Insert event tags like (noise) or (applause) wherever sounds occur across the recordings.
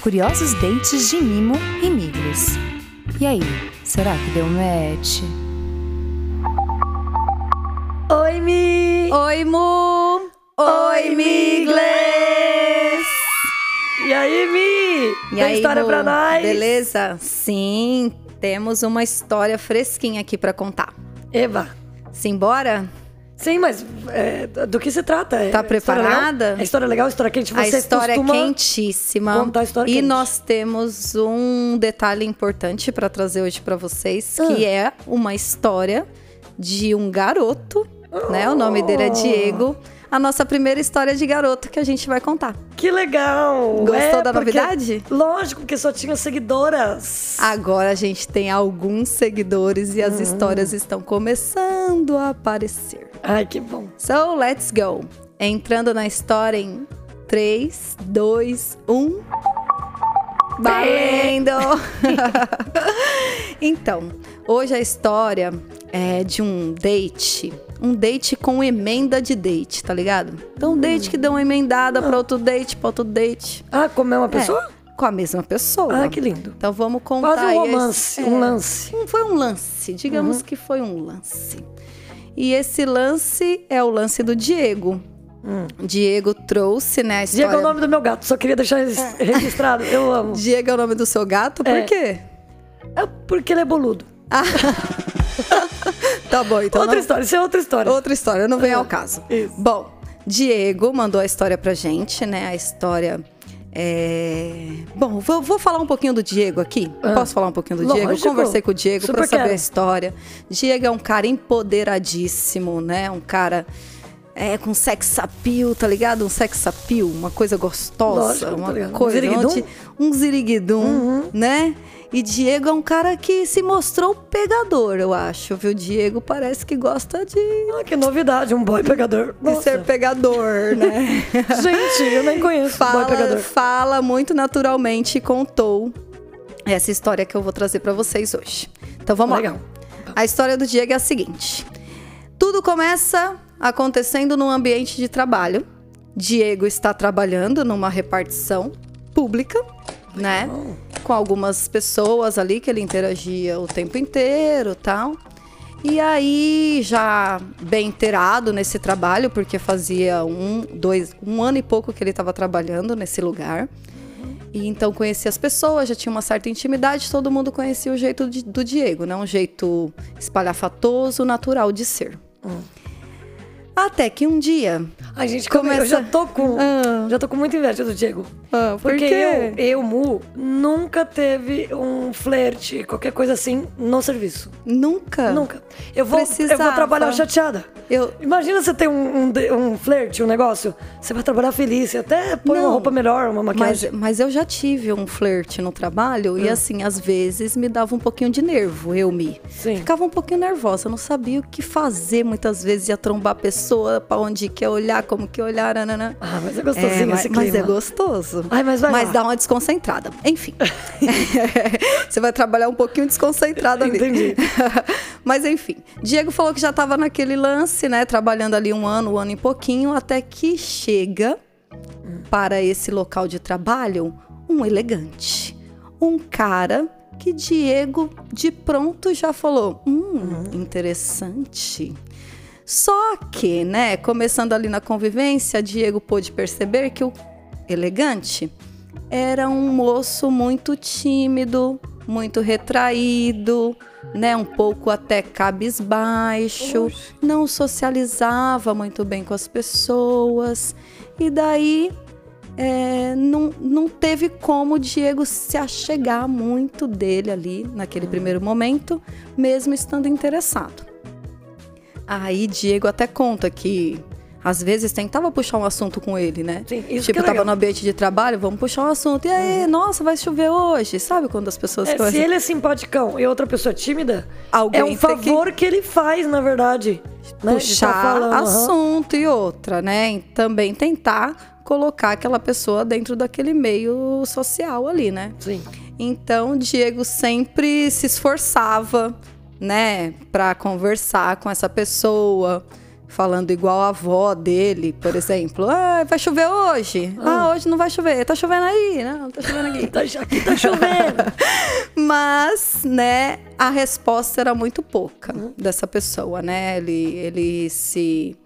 curiosos dates de Mimo e Miglis. E aí, será que deu match? Oi, Mi! Oi, Mu! Oi, Migles! E aí, Mi? E Tem aí, história Mu? pra nós? Beleza? Sim, temos uma história fresquinha aqui pra contar. Eva. Simbora? Sim, mas é, do que se trata? É Tá preparada? É história legal, história quente. a Você história é quentíssima. contar a história e quente. nós temos um detalhe importante pra trazer hoje pra vocês, Ah. que é uma história de um garoto, né? O nome dele é Oh. Diego. A nossa primeira história de garoto que a gente vai contar. Que legal! Gostou É, da porque- novidade? Lógico, porque só tinha seguidoras. Agora a gente tem alguns seguidores e as Uhum. histórias estão começando a aparecer. Ai, que bom. So, let's go. Entrando na história em 3, 2, 1. Valendo! (laughs) então, hoje a história é de um date. Um date com emenda de date, tá ligado? Então, um date que deu uma emendada pra outro date, pra outro date. Ah, como é uma É, pessoa? com a mesma pessoa. Ah, que lindo. Então vamos contar. Quase um esse- romance, é, um lance. Foi um lance, digamos Uhum. que foi um lance. E esse lance é o lance do Diego. Diego trouxe, né, a história... Diego é o nome do meu gato, só queria deixar res- registrado. Eu amo. (laughs) Diego é o nome do seu gato? Por É. quê? É porque ele é boludo. (laughs) Tá bom, então outra não- história, isso é outra história. Outra história, não vem ao caso. Isso. Bom, Diego mandou a história pra gente, né? A história. É... Bom, vou, vou falar um pouquinho do Diego aqui. Posso falar um pouquinho do Diego? Eu Lógico. conversei com o Diego pra Super saber quero. a história. Diego é um cara empoderadíssimo, né? Um cara é, com sex appeal, tá ligado? Um sex appeal, uma coisa gostosa, Lógico, uma. Um coisa ziriguidum? onde um ziriguidum, né? E Diego é um cara que se mostrou pegador, eu acho, viu? Diego parece que gosta de Ah, que novidade, um boy pegador. de Nossa. ser pegador, né? (laughs) Gente, eu nem conheço boy fala, pegador. fala muito naturalmente e contou essa história que eu vou trazer pra vocês hoje. Então vamos Legal. lá. A história do Diego é a seguinte: tudo começa acontecendo num ambiente de trabalho. Diego está trabalhando numa repartição pública, né? Com algumas pessoas ali que ele interagia o tempo inteiro, tal. E aí, já bem inteirado nesse trabalho, porque fazia um, dois, um ano e pouco que ele estava trabalhando nesse lugar. E então conhecia as pessoas, já tinha uma certa intimidade, todo mundo conhecia o jeito de- do Diego, né? Um jeito espalhafatoso, natural de ser. Até que um dia. Ai, gente, como eu Começa- já tô com. Ah. Já tô com muita inveja do Diego. Ah, por Porque quê? eu, eu, Mu, nunca teve um flerte, qualquer coisa assim, no serviço. Nunca. Nunca. Eu vou, eu vou trabalhar chateada. Eu, Imagina você ter um, um, um flerte, um negócio. Você vai trabalhar feliz, você até põe uma Não. roupa melhor, uma Mas, maquiagem. mas eu já tive um flerte no trabalho e, assim, às vezes me dava um pouquinho de nervo, eu me. Sim. Ficava um pouquinho nervosa, eu não sabia o que fazer. Muitas vezes ia trombar a pessoa pra onde quer olhar, como que olhar, nananã. Ah, mas é gostosinho É, mas, esse mas clima. é gostoso. Ai, mas vai lá. dá uma desconcentrada. Enfim. (laughs) Você vai trabalhar um pouquinho desconcentrado ali. Entendi. (laughs) mas enfim. Diego falou que já estava naquele lance, né? Trabalhando ali um ano, um ano e pouquinho, até que chega para esse local de trabalho um elegante. Um cara que Diego de pronto já falou: hum, interessante. Só que, né, começando ali na convivência, Diego pôde perceber que o elegante era um moço muito tímido, muito retraído, né, um pouco até cabisbaixo, não socializava muito bem com as pessoas. E daí é, não, não teve como o Diego se achegar muito dele ali naquele primeiro momento, mesmo estando interessado. Aí Diego até conta que às vezes tentava puxar um assunto com ele, né? Sim, isso tipo, que é tava no ambiente de trabalho, vamos puxar um assunto. E aí, nossa, vai chover hoje? Sabe quando as pessoas É, se ele é simpaticão e outra pessoa é tímida, Alguém é um favor que... ele faz, na verdade. Né? de puxar tá falando, assunto e outra, né? E também tentar colocar aquela pessoa dentro daquele meio social ali, né? Sim. Então, Diego sempre se esforçava, né, para conversar com essa pessoa, falando igual a avó dele, por exemplo. Ah, vai chover hoje? Ah, hoje não vai chover. Tá chovendo aí? Não, tá chovendo aqui. (laughs) Tá, aqui tá chovendo. (laughs) Mas, né, a resposta era muito pouca dessa pessoa, né? Ele, ele se,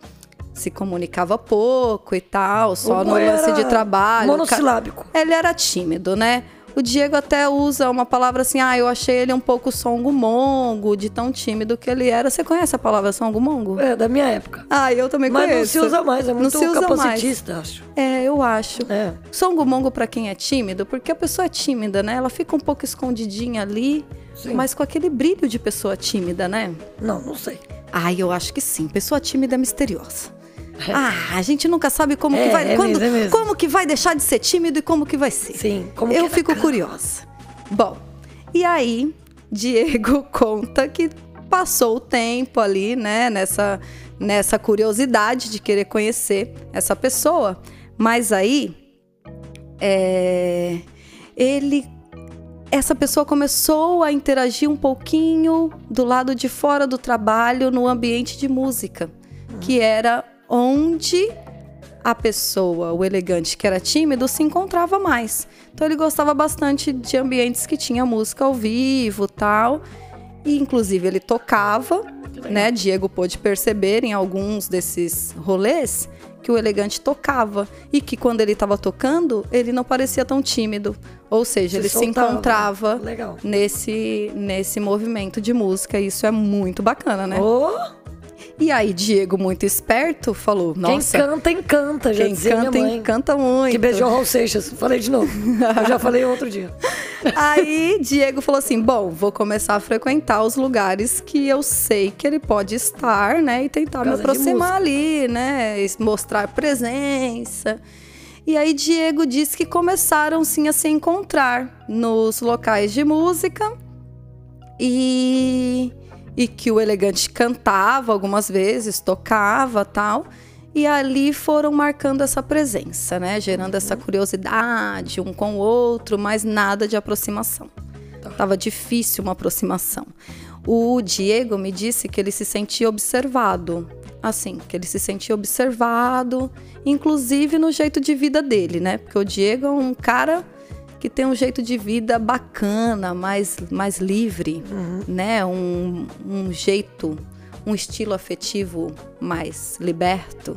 se comunicava pouco e tal, só no lance de trabalho. monossilábico. Ele era tímido, né? O Diego até usa uma palavra assim, ah, eu achei ele um pouco songo-mongo, de tão tímido que ele era. Você conhece a palavra songo-mongo? É, da minha época. Ah, eu também Mas não conheço. se usa mais, é Não muito se usa capacitista, acho. É, eu acho. É. Songo-mongo pra quem é tímido, porque a pessoa é tímida, né? Ela fica um pouco escondidinha ali, Sim. mas com aquele brilho de pessoa tímida, né? Não, não sei. Ai, eu acho que sim. Pessoa tímida é misteriosa. (laughs) Ah, a gente nunca sabe como É, que vai. é quando- mesmo, é mesmo. Como que vai deixar de ser tímido e como que vai ser. Sim, como eu é fico cara. curiosa. Bom, e aí, (laughs) Diego conta que passou o tempo ali, né, nessa, nessa curiosidade de querer conhecer essa pessoa. Mas aí, é, ele essa pessoa começou a interagir um pouquinho do lado de fora do trabalho no ambiente de música, que era onde a pessoa, o elegante que era tímido, se encontrava mais. Então ele gostava bastante de ambientes que tinha música ao vivo, tal. E inclusive ele tocava, né? Diego pôde perceber em alguns desses rolês que o elegante tocava e que quando ele estava tocando, ele não parecia tão tímido. Ou seja, Se ele se soltava. encontrava Legal. nesse nesse movimento de música. E isso é muito bacana, né? Ô, E aí Diego, muito esperto, falou: quem "Nossa, canta, encanta, já quem dizia canta minha mãe. encanta muito". Que beijou Raul Seixas. Falei de novo. Eu já falei outro dia. (laughs) Aí Diego falou assim: bom, vou começar a frequentar os lugares que eu sei que ele pode estar, né? E tentar me Casa de aproximar ali, né? Mostrar presença. E aí Diego disse que começaram sim a se encontrar nos locais de música e, e que o elegante cantava algumas vezes, tocava tal. E ali foram marcando essa presença, né? Gerando essa curiosidade um com o outro, mas nada de aproximação. Tava difícil uma aproximação. O Diego me disse que ele se sentia observado. Assim, que ele se sentia observado, inclusive no jeito de vida dele, né? Porque o Diego é um cara que tem um jeito de vida bacana, mais, mais livre, né? Um, um jeito, um estilo afetivo mais liberto.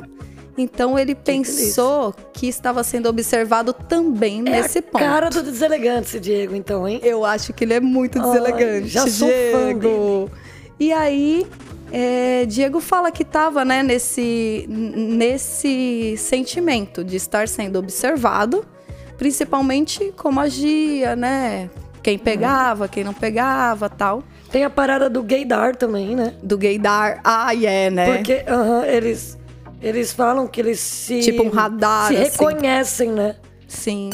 Então ele pensou que estava sendo observado também nesse é a ponto. cara do deselegante esse Diego, então, hein? Eu acho que ele é muito Ai, deselegante. já sou fã Diego. E aí, é, Diego fala que estava né, nesse, nesse sentimento de estar sendo observado, principalmente como agia, né? Quem pegava, quem não pegava, tal. Tem a parada do gaydar também, né? Do gaydar. Ah, é, né? Porque aham, eles, eles falam que eles se. Tipo um radar, Se assim. reconhecem, né? Sim.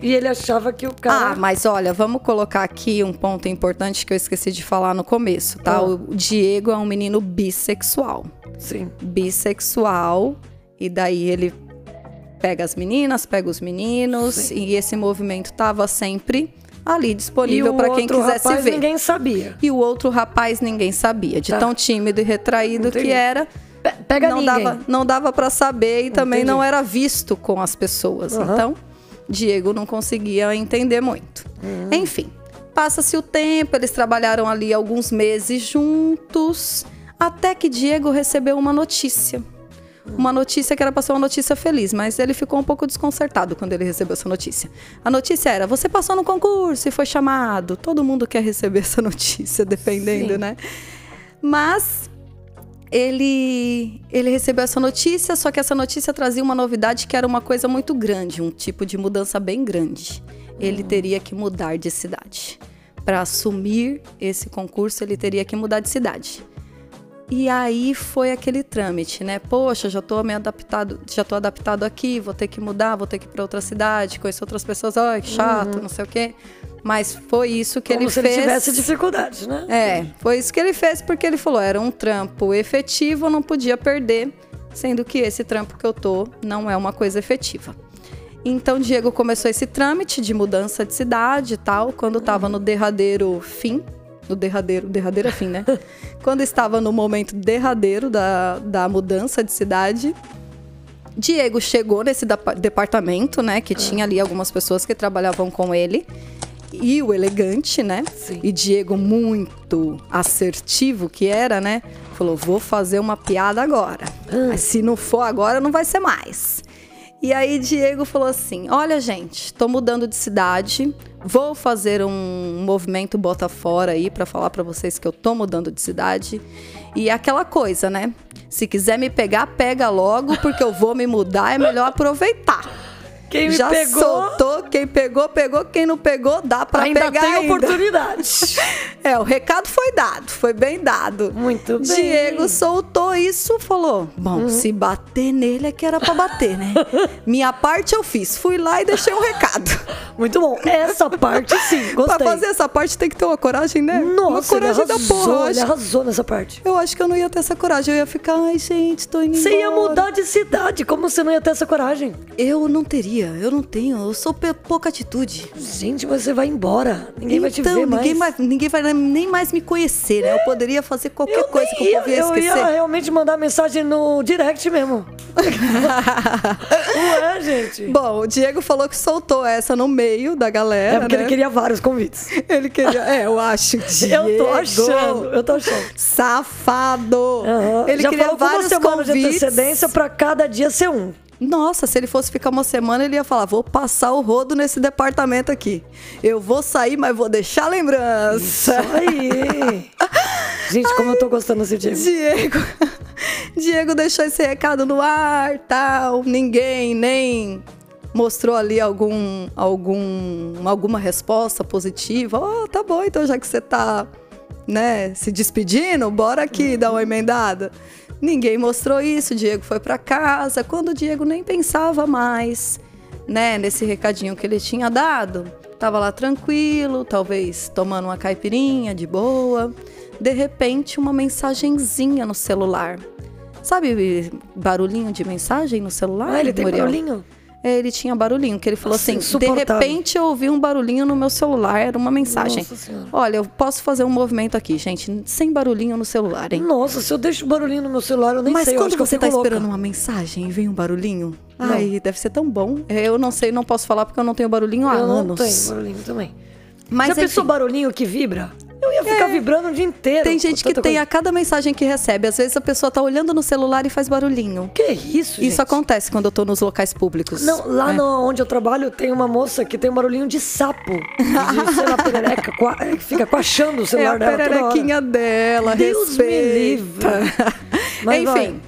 E ele achava que o Ah, cara. mas olha, vamos colocar aqui um ponto importante que eu esqueci de falar no começo, tá? Ah. O Diego é um menino bissexual. Sim. bissexual e daí ele pega as meninas, pega os meninos Sim. e esse movimento tava sempre ali disponível para quem quisesse rapaz, ver. ninguém sabia. E o outro rapaz ninguém sabia, de Tá. tão tímido e retraído Entendi. que era, Pe- Pega não ninguém. dava, não dava para saber e também Entendi. não era visto com as pessoas. Aham. Então, Diego não conseguia entender muito. Hum. Enfim, passa-se o tempo, eles trabalharam ali alguns meses juntos, até que Diego recebeu uma notícia. Uma notícia que era para ser uma notícia feliz, mas ele ficou um pouco desconcertado quando ele recebeu essa notícia. A notícia era: você passou no concurso e foi chamado. Todo mundo quer receber essa (laughs) notícia, dependendo, Sim. né? Mas ele, ele recebeu essa notícia, só que essa notícia trazia uma novidade que era uma coisa muito grande, um tipo de mudança bem grande. Ele teria que mudar de cidade. Para assumir esse concurso, ele teria que mudar de cidade. E aí foi aquele trâmite, né? Poxa, já tô me adaptado, já tô adaptado aqui, vou ter que mudar, vou ter que ir para outra cidade, conhecer outras pessoas, ai, que chato, não sei o quê. Mas foi isso que Como ele se fez. ele tivesse dificuldades, né? É, foi isso que ele fez porque ele falou, era um trampo efetivo, eu não podia perder, sendo que esse trampo que eu tô não é uma coisa efetiva. Então Diego começou esse trâmite de mudança de cidade e tal, quando estava no derradeiro fim, o derradeiro, derradeiro é fim, né? (laughs) Quando estava no momento derradeiro da, da mudança de cidade, Diego chegou nesse departamento, né? Que tinha ali algumas pessoas que trabalhavam com ele. E o elegante, né? Sim. E Diego, muito assertivo que era, né? Falou: vou fazer uma piada agora. Mas se não for agora, não vai ser mais. E aí Diego falou assim: Olha, gente, tô mudando de cidade. Vou fazer um movimento bota fora aí pra falar pra vocês que eu tô mudando de cidade. E aquela coisa, né? Se quiser me pegar, pega logo, porque eu vou me mudar, é melhor aproveitar. Quem me Já pegou soltou, quem pegou, pegou, quem não pegou, dá pra ainda pegar tem ainda. oportunidade. (laughs) É, o recado foi dado, foi bem dado. Muito bem. Diego soltou isso, falou: Bom, se bater nele é que era pra bater, né? (laughs) Minha parte eu fiz. Fui lá e deixei um recado. (laughs) Muito bom. Essa parte sim, gostei. Pra fazer essa parte tem que ter uma coragem, né? uma Nossa, ele coragem da arrasou, porra. Eu ele arrasou nessa parte. eu acho que eu não ia ter essa coragem. Eu ia ficar, ai, gente, tô indo Você ia embora." mudar de cidade, como você não ia ter essa coragem? Eu não teria, eu não tenho. Eu sou pouca atitude. Gente, você vai embora. Ninguém vai te então, ver mais. ninguém, mais, ninguém vai nem mais me conhecer, né? Eu poderia fazer qualquer Eu coisa que o povo ia eu esquecer. ia realmente mandar mensagem no direct mesmo. (laughs) Ué, gente. Bom, o Diego falou que soltou essa no meio da galera. É porque né? ele queria vários convites. (laughs) Ele queria. É, eu acho. Diego, (laughs) Eu tô achando, eu tô achando. Safado. Aham. Ele Já queria vários semana de convites. antecedência pra cada dia ser um. Nossa, se ele fosse ficar uma semana, ele ia falar: vou passar o rodo nesse departamento aqui. Eu vou sair, mas vou deixar Isso lembrança. aí. (laughs) Gente, como eu tô gostando desse Diego. Diego. (laughs) Diego deixou esse recado no ar, tal. Ninguém nem mostrou ali algum, algum, alguma resposta positiva. Oh, tá bom, então já que você tá, né, se despedindo, bora aqui dar uma emendada. Ninguém mostrou isso. Diego foi para casa. Quando o Diego nem pensava mais, né, nesse recadinho que ele tinha dado, tava lá tranquilo, talvez tomando uma caipirinha de boa. De repente, uma mensagenzinha no celular. Sabe barulhinho de mensagem no celular? Ah, ele tem Muriel? barulhinho? É, Ele tinha barulhinho, que ele falou Nossa, assim: de repente eu ouvi um barulhinho no meu celular, era uma mensagem. Olha, eu posso fazer um movimento aqui, gente, sem barulhinho no celular, hein? Nossa, se eu deixo barulhinho no meu celular, eu nem Mas sei. eu quando eu você tá louca. esperando uma mensagem e vem um barulhinho, ai, deve ser tão bom. Eu não sei, não posso falar porque eu não tenho barulhinho há Eu não anos. tenho barulhinho também. Mas Já pensou enfim, barulhinho que vibra? Eu ia ficar vibrando o dia inteiro. tem gente que tem coisa. a cada mensagem que recebe. Às vezes a pessoa tá olhando no celular e faz barulhinho. Que isso, gente? Isso acontece quando eu tô nos locais públicos. Não, lá É. no- onde eu trabalho tem uma moça que tem um barulhinho de sapo. De, sei lá, perereca, (laughs) é, que fica coachando o É celular a dela toda hora. pererequinha dela, Deus me respeita. livre. (laughs) Mas Enfim,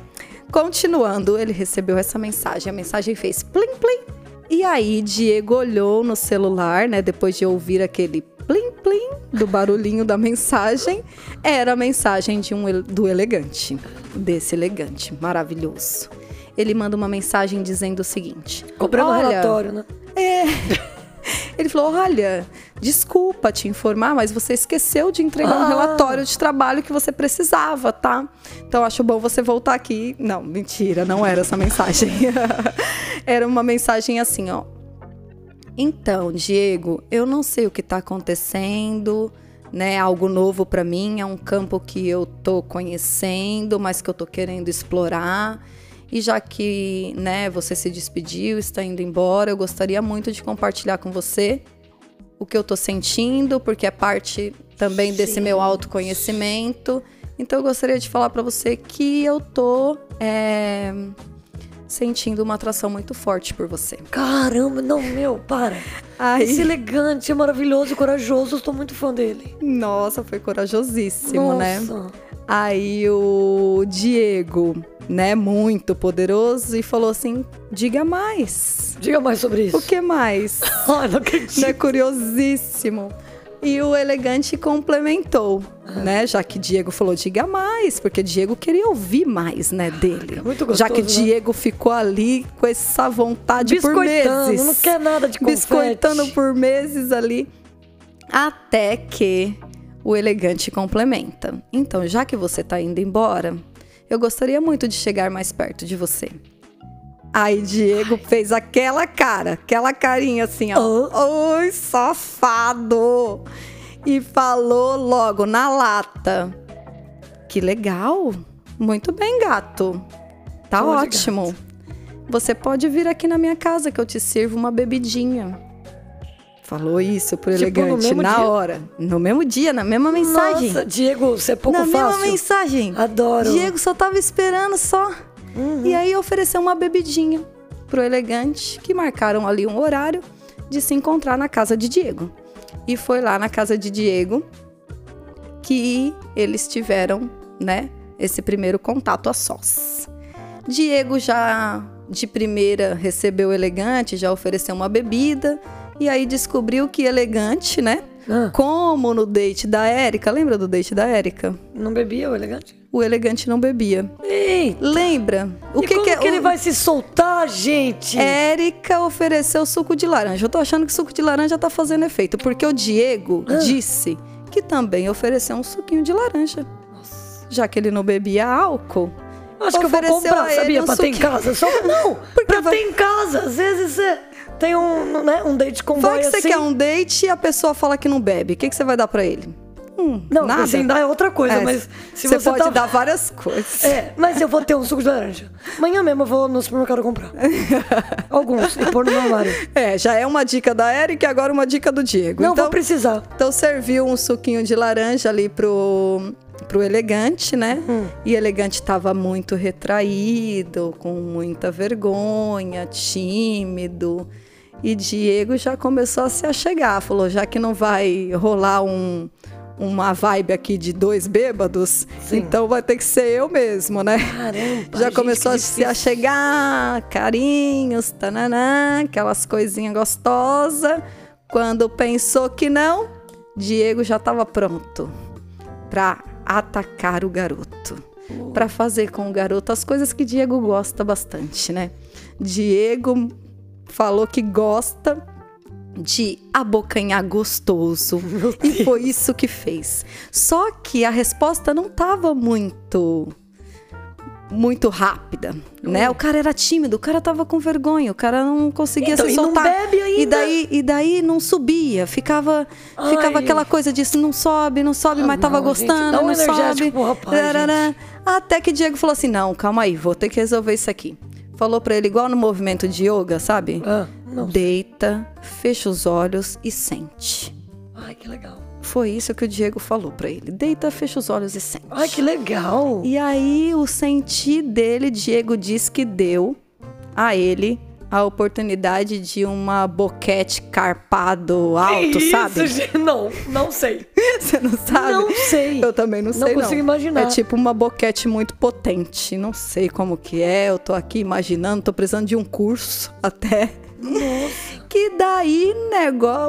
continuando, ele recebeu essa mensagem. A mensagem fez plim plim. E aí, Diego olhou no celular, né? Depois de ouvir aquele plim plim do barulhinho da mensagem, era a mensagem de um, do elegante, desse elegante maravilhoso. Ele manda uma mensagem dizendo o seguinte: Cobrando Olha, relatório, né? (laughs) ele falou: Olha, desculpa te informar, mas você esqueceu de entregar um Ah. relatório de trabalho que você precisava, tá? Então acho bom você voltar aqui. Não, mentira, não era essa mensagem. (laughs) era uma mensagem assim, ó. Então, Diego, eu não sei o que tá acontecendo, né? Algo novo pra mim, é um campo que eu tô conhecendo, mas que eu tô querendo explorar. E já que, né, você se despediu, está indo embora, eu gostaria muito de compartilhar com você o que eu tô sentindo, porque é parte também desse meu autoconhecimento. Então eu gostaria de falar pra você que eu tô é, sentindo uma atração muito forte por você. Caramba, não, meu, para. Aí- Esse elegante, é maravilhoso, corajoso, eu tô muito fã dele. Nossa, foi corajosíssimo, né? Nossa. Aí o Diego, né, muito poderoso, e falou assim: diga mais. Diga mais sobre isso. O que mais? (laughs) Ai, não acredito. né, curiosíssimo. E o elegante complementou, né? Já que Diego falou, diga mais, porque Diego queria ouvir mais, né, dele. É muito Já que gostoso, né? Diego ficou ali com essa vontade por meses. não quer nada de confete. Biscoitando por meses ali. Até que o elegante complementa. Então, já que você tá indo embora, eu gostaria muito de chegar mais perto de você. Aí Diego fez aquela cara, aquela carinha assim, ó. Oi, safado! e falou logo na lata. Que legal. Muito bem, gato. Tá Pode, ótimo. Você pode vir aqui na minha casa que eu te sirvo uma bebidinha. Falou isso pro Tipo, elegante na dia? hora. No mesmo dia, na mesma mensagem. Nossa, Diego, você é pouco na mesma fácil. mensagem. Adoro. Diego só tava esperando só. Uhum. E aí ofereceu uma bebidinha pro elegante, que marcaram ali um horário de se encontrar na casa de Diego. E foi lá na casa de Diego que eles tiveram, né, esse primeiro contato a sós. Diego já de primeira recebeu o elegante, já ofereceu uma bebida e aí descobriu que elegante, né? Ah, Como no date da Érica, lembra do date da Érica? não bebia o elegante? O elegante não bebia. Ei, Lembra? O que como que, que, é? ele o- vai se soltar, gente? Érica ofereceu suco de laranja. Eu tô achando que suco de laranja tá fazendo efeito, porque o Diego Ah. disse que também ofereceu um suquinho de laranja. Já que ele não bebia álcool. Acho que eu vou comprar, sabia? um pra ter em suquinho. casa. Só, (laughs) não, Porque pra vai- ter em casa. Às vezes você tem um, né, um date com Vai boy que você assim. quer um date e a pessoa fala que não bebe. O que, que você vai dar pra ele? Hum, Não, nada. assim, dá é outra coisa, É, mas se você, você, pode tá... dar várias coisas. É, mas eu vou ter um suco de laranja. Amanhã mesmo eu vou no supermercado comprar. (laughs) Alguns, e pôr no meu armário. É, já é uma dica da Érica e agora uma dica do Diego. Não então, vou precisar. Então serviu um suquinho de laranja ali pro, pro elegante, né? Hum. E elegante tava muito retraído, com muita vergonha, tímido. E Diego já começou a se achegar, falou: já que não vai rolar um, uma vibe aqui de dois bêbados, Sim. então vai ter que ser eu mesmo, né? Caramba. Já começou a se achegar, carinhos, tananã, aquelas coisinhas gostosas. Quando pensou que não, Diego já estava pronto para atacar o garoto. Para fazer com o garoto as coisas que Diego gosta bastante, né? Diego falou que gosta de abocanhar gostoso. (laughs) E foi isso que fez. Só que a resposta não estava muito muito rápida, né? O cara era tímido, o cara tava com vergonha, o cara não conseguia Então, se e soltar. ainda. E daí, e daí não subia, ficava, ficava Ai. aquela coisa disso, não sobe, não sobe, Ah, mas tava não, gente, gostando, dá um não sobe. pro rapaz. Até que Diego falou assim: "Não, calma aí, vou ter que resolver isso aqui". Falou pra ele igual no movimento de yoga, sabe? Ah, não. Deita, fecha os olhos e sente. Ai, que legal. Foi isso que o Diego falou pra ele. Deita, fecha os olhos e sente. Ai, que legal. E aí, o sentir dele, Diego diz que deu a ele a oportunidade de uma boquete carpado alto, Isso, sabe? gente, Não, não sei. (laughs) Você não sabe? Não sei. Eu também não Não sei, não. consigo imaginar. É tipo uma boquete muito potente. Não sei como que é. Eu tô aqui imaginando, tô precisando de um curso (laughs) até. Nossa. Que daí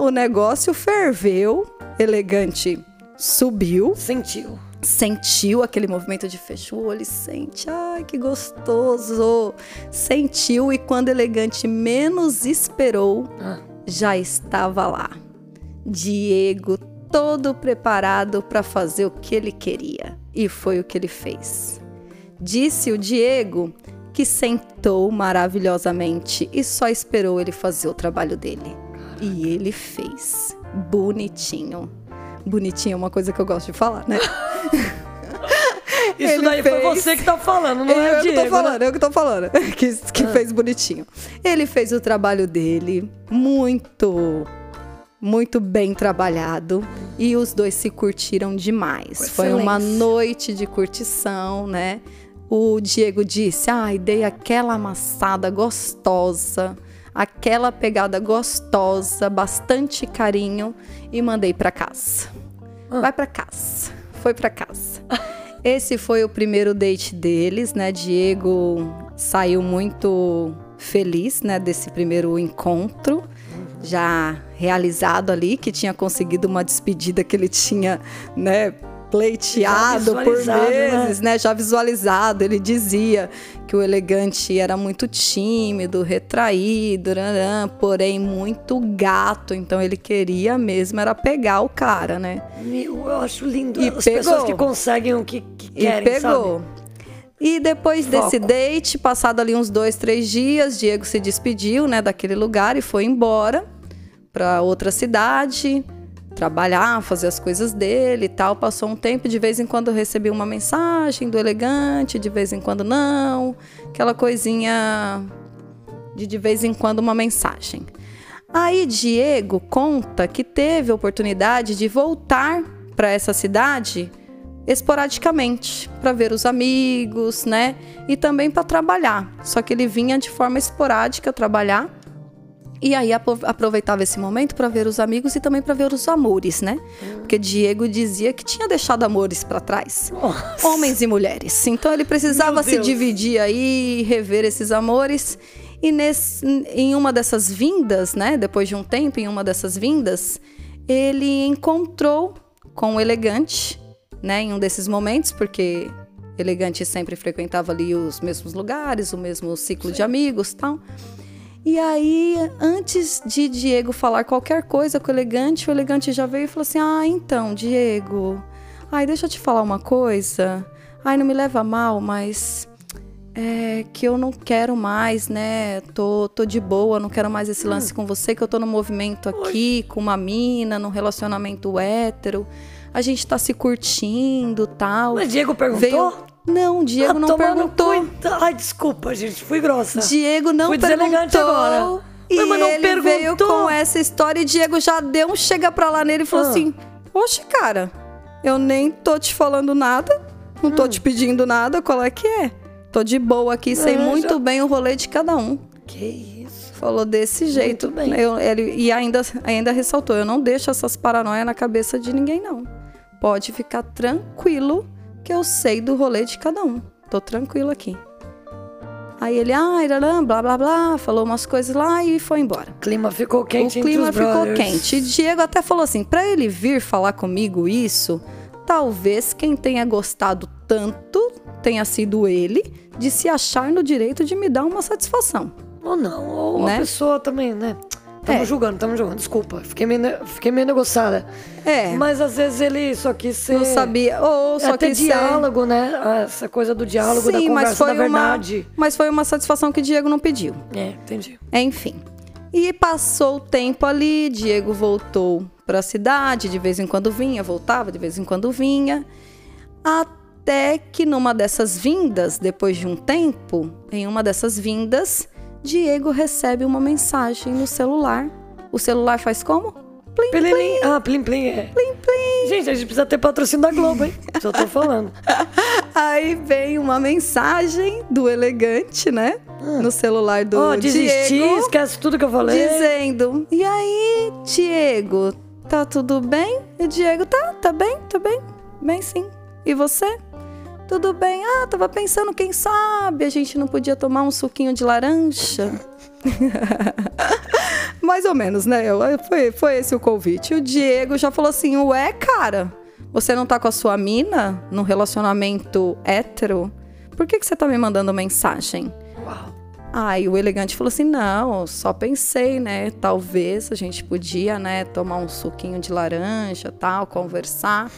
o negócio ferveu, elegante subiu, Sentiu. sentiu aquele movimento de fecha o olho e sente, ai que gostoso. Sentiu e quando elegante menos esperou, Ah, já estava lá. Diego todo preparado para fazer o que ele queria. E foi o que ele fez. Disse o Diego que sentou maravilhosamente e só esperou ele fazer o trabalho dele. E ele fez. Bonitinho. Bonitinho é uma coisa que eu gosto de falar, né? (laughs) Isso Ele daí foi fez. você que tá falando, não é eu o que Diego, tô falando, né? eu que tô falando. (laughs) Que, que fez bonitinho. Ele fez o trabalho dele muito, muito bem trabalhado. E os dois se curtiram demais. Com Foi uma noite de curtição, né? O Diego disse: Ai, dei aquela amassada gostosa, aquela pegada gostosa, bastante carinho e mandei pra casa. Ah. Vai pra casa. Foi pra casa. (laughs) Esse foi o primeiro date deles, né? Diego saiu muito feliz, né, desse primeiro encontro, já realizado ali, que tinha conseguido uma despedida que ele tinha, né, pleiteado por visualizado, né? né, já visualizado. Ele dizia que o elegante era muito tímido, retraído, porém muito gato, então ele queria mesmo era pegar o cara, né? Eu acho lindo E as pegou. pessoas que conseguem o que, que E querem, pegou. E depois desse Foco. date, passado ali uns dois, três dias, Diego se despediu, né, daquele lugar e foi embora para outra cidade. trabalhar, fazer as coisas dele e tal. Passou um tempo, de vez em quando eu recebi uma mensagem do elegante, de vez em quando não. Aquela coisinha de de vez em quando uma mensagem. Aí Diego conta que teve a oportunidade de voltar para essa cidade esporadicamente para ver os amigos, né? E também para trabalhar. Só que ele vinha de forma esporádica trabalhar e aí aproveitava esse momento para ver os amigos e também para ver os amores, né? Porque Diego dizia que tinha deixado amores para trás, Nossa. homens e mulheres. Então ele precisava se dividir aí, rever esses amores. E nesse, em uma dessas vindas, né? Depois de um tempo, em uma dessas vindas, ele encontrou com o elegante, né? Em um desses momentos, porque elegante sempre frequentava ali os mesmos lugares, o mesmo ciclo de amigos, tal. E aí, antes de Diego falar qualquer coisa com o elegante, o elegante já veio e falou assim: Ah, então, Diego, ai, deixa eu te falar uma coisa. Ai, não me leva mal, mas é que eu não quero mais, né? Tô, tô de boa, não quero mais esse lance com você, que eu tô no movimento aqui, com uma mina, num relacionamento hétero. A gente tá se curtindo tal. Mas Diego perguntou? Veio... Não, Diego Ah, não perguntou. cu, então. Ai, desculpa, gente. Fui grossa. Diego não Fui perguntou. agora. E Mas, mas não ele veio perguntou. com essa história e Diego já deu um chega pra lá nele e falou Ah. assim: Oxe, cara, eu nem tô te falando nada, não tô te pedindo nada, qual é que é? Tô de boa aqui, sei Ah, muito já- bem o rolê de cada um. Que isso? Falou desse jeito. bem. Eu- ele, e ainda, ainda ressaltou: eu não deixo essas paranoias na cabeça de ninguém, não. Pode ficar tranquilo que eu sei do rolê de cada um. Tô tranquilo aqui. Aí ele, ah, irarã, blá blá blá, falou umas coisas lá e foi embora. O clima ficou quente o clima ficou brothers. quente. E Diego até falou assim: pra ele vir falar comigo isso, talvez quem tenha gostado tanto tenha sido ele de se achar no direito de me dar uma satisfação. Ou não, ou uma Né? pessoa também, né? Tamo É. julgando, tamo julgando. Desculpa, fiquei meio, fiquei meio negociada. É, Mas às vezes ele só quis ser... não sabia. Ou só Até que diálogo, né? Ah, Essa coisa do diálogo, da Sim, conversa, mas foi da uma, verdade. mas foi uma satisfação que Diego não pediu. É, entendi. Enfim. E passou o tempo ali, Diego voltou para a cidade, de vez em quando vinha, voltava, de vez em quando vinha. Até que numa dessas vindas, depois de um tempo, em uma dessas vindas, Diego recebe uma mensagem no celular. O celular faz como? Plim, Plim, plim. Ah, plim, plim, é. Plim, plim. Gente, a gente precisa ter patrocínio da Globo, hein? (laughs) Só tô falando. Aí vem uma mensagem do elegante, né? No celular do Ó, desisti, Diego. esquece tudo que eu falei. dizendo: E aí, Diego, tá tudo bem? E o Diego, tá, tá bem, tá bem, bem sim. E você? Tudo bem. Ah, tava pensando, quem sabe a gente não podia tomar um suquinho de laranja? (laughs) Mais ou menos, né? Foi, foi esse o convite. O Diego já falou assim: Ué, cara, você não tá com a sua mina num relacionamento hétero? Por que, que você tá me mandando mensagem? Uau. Aí o elegante falou assim: não, só pensei, né? Talvez a gente podia, né, tomar um suquinho de laranja, tal, conversar.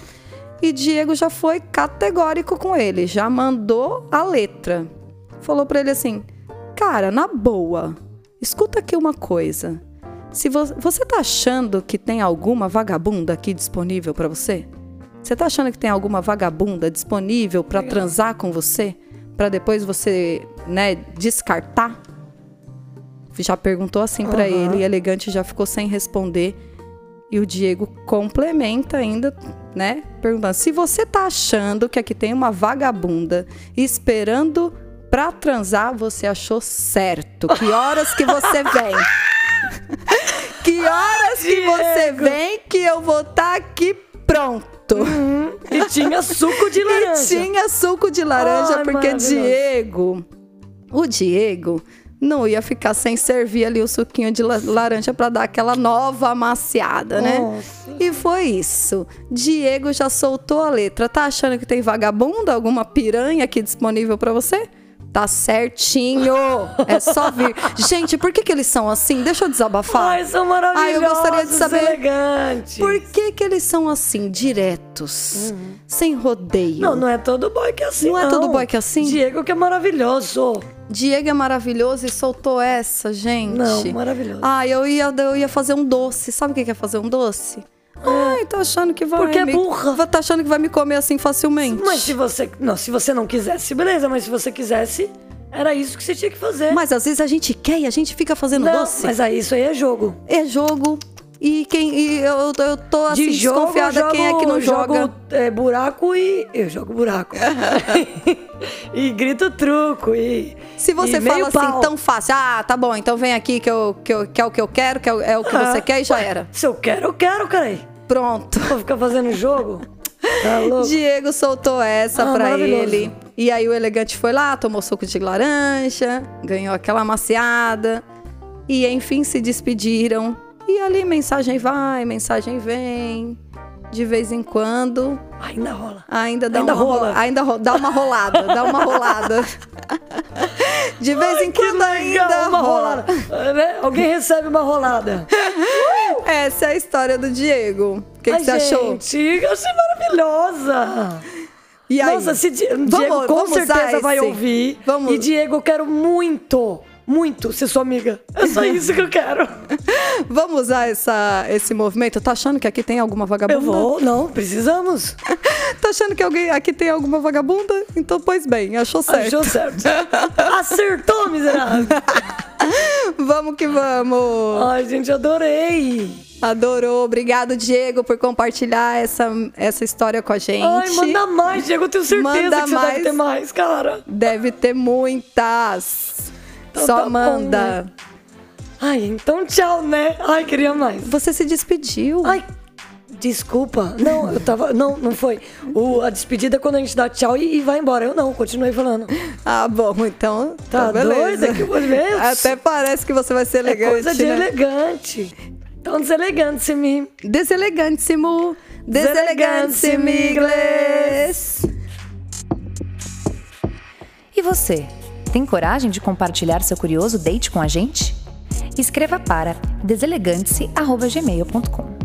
E Diego já foi categórico com ele, já mandou a letra. Falou pra ele assim: cara, na boa, escuta aqui uma coisa. Se vo você tá achando que tem alguma vagabunda aqui disponível pra você? Você tá achando que tem alguma vagabunda disponível pra transar com você? Pra depois você, né, descartar? Já perguntou assim pra Aham. ele, e elegante já ficou sem responder. E o Diego complementa ainda, né? Perguntando: se você tá achando que aqui tem uma vagabunda esperando pra transar, você achou certo. Que horas que você (laughs) vem? que horas que você vem que eu vou estar aqui pronto? E tinha suco de (laughs) laranja. E tinha suco de laranja, Ai, porque. Diego, o Diego, não ia ficar sem servir ali o suquinho de la- laranja para dar aquela nova amaciada, né? Nossa. E foi isso. Diego já soltou a letra. Tá achando que tem vagabunda, alguma piranha aqui disponível para você? Tá certinho. É só vir. Gente, por que, que eles são assim? Deixa eu desabafar. Ai, são maravilhosos. Ai, eu gostaria de saber- elegantes. Por que, que eles são assim, diretos, sem rodeio? Não, não é todo boy que é assim, Não é todo boy que é assim? Diego que é maravilhoso. Diego é maravilhoso e soltou essa, gente. Não, maravilhoso. Ah, eu ia, eu ia fazer um doce. Sabe o que é fazer um doce? Ai, tá achando que vai. Porque é me- burra. Tá achando que vai me comer assim facilmente. Mas se você. Não, se você não quisesse, beleza, mas se você quisesse, era isso que você tinha que fazer. Mas às vezes a gente quer e a gente fica fazendo não, doce. mas aí isso aí é jogo. É jogo. E quem. E eu, eu tô assim, De jogo, desconfiada jogo, quem é que não joga. jogo é, buraco e. Eu jogo buraco. (laughs) e grito truco. E, Se você e fala assim pau. tão fácil, ah, tá bom, então vem aqui que, eu, que, eu, que é o que eu quero, que é, o- é que Ah, você quer e já ué, era. Se eu quero, eu quero, cara. Pronto. Vou ficar fazendo jogo? Tá (laughs) louco? Diego soltou essa Ah, pra ele. E aí o elegante foi lá, tomou suco de laranja, ganhou aquela maciada. E enfim se despediram. E ali mensagem vai, mensagem vem. De vez em quando, Ainda rola. ainda dá Ainda uma rola. rola- ainda ro- dá uma rolada, dá uma rolada. (laughs) De vez em Que quando legal, ainda uma rola. rolada. Né? Alguém recebe uma rolada. (laughs) Essa é a história do Diego. O que, que Ai, você achou? gente, eu achei maravilhosa. E aí? Nossa, se Di- Vamos- Diego com certeza vai ouvir. Vamos. E Diego, eu quero muito, muito ser sua amiga. É só isso que eu quero. (laughs) Vamos usar essa, esse movimento? Tá achando que aqui tem alguma vagabunda? Eu vou, não, precisamos. (laughs) Tá achando que alguém aqui tem alguma vagabunda? Então, pois bem, achou certo. Achou certo. (laughs) Acertou, miserável. Vamos que vamos. Ai, gente, adorei. Adorou. Obrigado, Diego, por compartilhar essa, essa história com a gente. Ai, manda mais, Diego. Eu tenho certeza Manda que você mais. deve ter mais, cara. Deve ter muitas. Então Só tá bom, manda. né? Ai, então tchau, né? Ai, queria mais. Você se despediu. Ai, desculpa. Não, eu tava. Não, não foi. O, a despedida é quando a gente dá tchau e, e vai embora. Eu não, continuei falando. (laughs) Ah, bom, então. Tá beleza. doida? Que meu (laughs) Até parece que você vai ser É elegante. coisa de né? elegante. Tão deselegante se me. Deselegantíssimo. Deselegantíssimo inglês. E você? Tem coragem de compartilhar seu curioso date com a gente? Escreva para deselegante-se@gmail.com.